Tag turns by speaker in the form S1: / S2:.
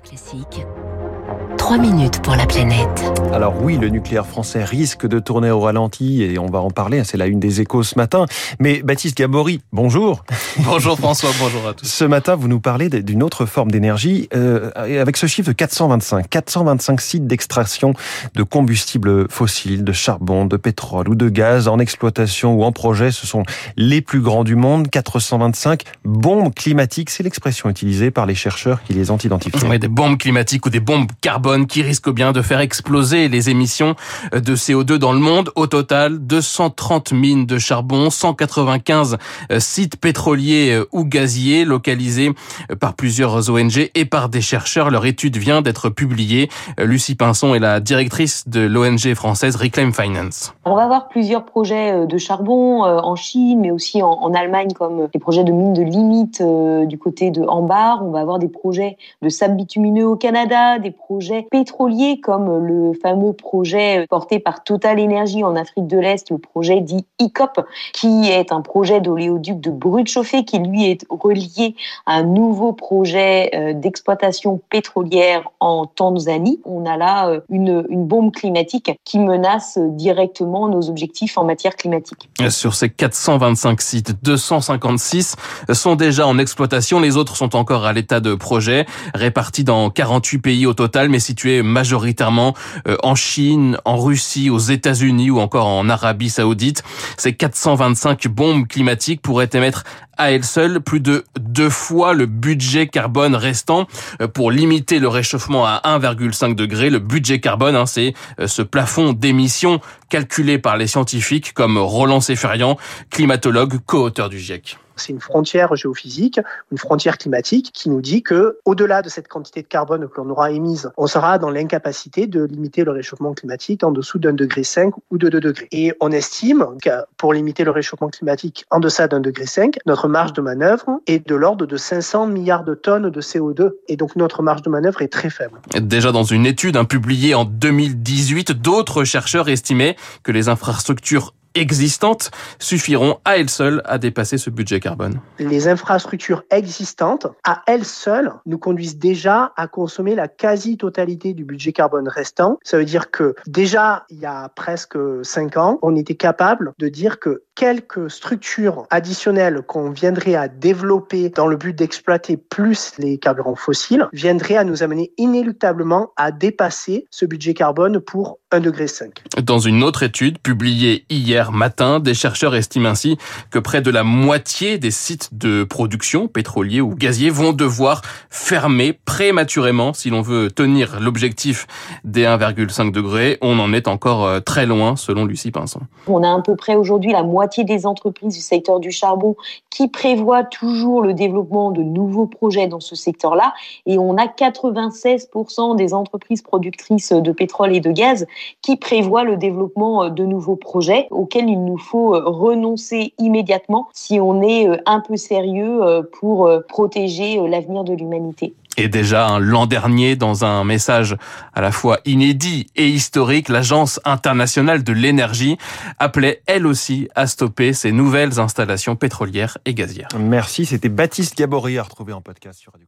S1: Classique. 3 minutes pour la planète.
S2: Alors oui, le nucléaire français risque de tourner au ralenti et on va en parler, c'est la une des échos ce matin. Mais Baptiste Gabory, bonjour.
S3: Bonjour François, bonjour à tous.
S2: Ce matin, vous nous parlez d'une autre forme d'énergie euh, avec ce chiffre de 425. 425 sites d'extraction de combustibles fossiles, de charbon, de pétrole ou de gaz en exploitation ou en projet. Ce sont les plus grands du monde. 425 bombes climatiques, c'est l'expression utilisée par les chercheurs qui les ont identifiées.
S3: Oui, des bombes climatiques ou des bombes carbone qui risquent bien de faire exploser les émissions de CO2 dans le monde. Au total, 230 mines de charbon, 195 euh, sites pétroliers euh, ou gaziers localisés euh, par plusieurs ONG et par des chercheurs. Leur étude vient d'être publiée. Lucie Pinson est la directrice de l'ONG française Reclaim Finance.
S4: On va avoir plusieurs projets de charbon en Chine, mais aussi en, Allemagne, comme les projets de mines de limite du côté de Ambar. On va avoir des projets de sable bitumineux au Canada, des pétroliers comme le fameux projet porté par Total Energy en Afrique de l'Est, le projet dit ICOP, qui est un projet d'oléoduc de brut chauffé qui lui est relié à un nouveau projet euh, d'exploitation pétrolière en Tanzanie. On a là euh, une bombe climatique qui menace directement nos objectifs en matière climatique.
S3: Sur ces 425 sites, 256 sont déjà en exploitation, les autres sont encore à l'état de projet, répartis dans 48 pays au total, mais situés majoritairement euh, en Chine, en Russie, aux États-Unis ou encore en Arabie Saoudite. Ces 425 bombes climatiques pourraient émettre à elles seules plus de deux fois le budget carbone restant euh, pour limiter le réchauffement à 1,5 degré. Le budget carbone, hein, c'est euh, ce plafond d'émissions calculé par les scientifiques comme Roland Seferian, climatologue, co-auteur du GIEC.
S5: C'est une frontière géophysique, une frontière climatique qui nous dit que, au-delà de cette quantité de carbone que l'on aura émise, on sera dans l'incapacité de limiter le réchauffement climatique en dessous d'un degré 5 ou de 2 degrés. Et on estime que pour limiter le réchauffement climatique en deçà d'un degré 5, notre marge de manœuvre est de l'ordre de 500 milliards de tonnes de CO2. Et donc notre marge de manœuvre est très faible.
S3: Déjà dans une étude hein, publiée en 2018, d'autres chercheurs estimaient que les infrastructures existantes suffiront à elles seules à dépasser ce budget carbone
S5: Les infrastructures existantes, à elles seules, nous conduisent déjà à consommer la quasi-totalité du budget carbone restant. Ça veut dire que déjà, il y a presque cinq ans, on était capable de dire que quelques structures additionnelles qu'on viendrait à développer dans le but d'exploiter plus les carburants fossiles viendraient à nous amener inéluctablement à dépasser ce budget carbone pour 1,5 degré.
S3: Dans une autre étude publiée hier matin. Des chercheurs estiment ainsi que près de la moitié des sites de production pétroliers ou gaziers vont devoir fermer prématurément si l'on veut tenir l'objectif des 1,5 degrés. On en est encore euh, très loin selon Lucie Pinson.
S4: On a à peu près aujourd'hui la moitié des entreprises du secteur du charbon qui prévoient toujours le développement de nouveaux projets dans ce secteur-là et on a 96% des entreprises productrices de pétrole et de gaz qui prévoient le développement de nouveaux projets il nous faut euh, renoncer immédiatement si on est euh, un peu sérieux euh, pour protéger l'avenir de l'humanité.
S3: Et déjà, l'an dernier, dans un message à la fois inédit et historique, l'Agence internationale de l'énergie appelait elle aussi à stopper ces nouvelles installations pétrolières et gazières.
S2: Merci, c'était Baptiste Gabory à retrouver en podcast sur Radio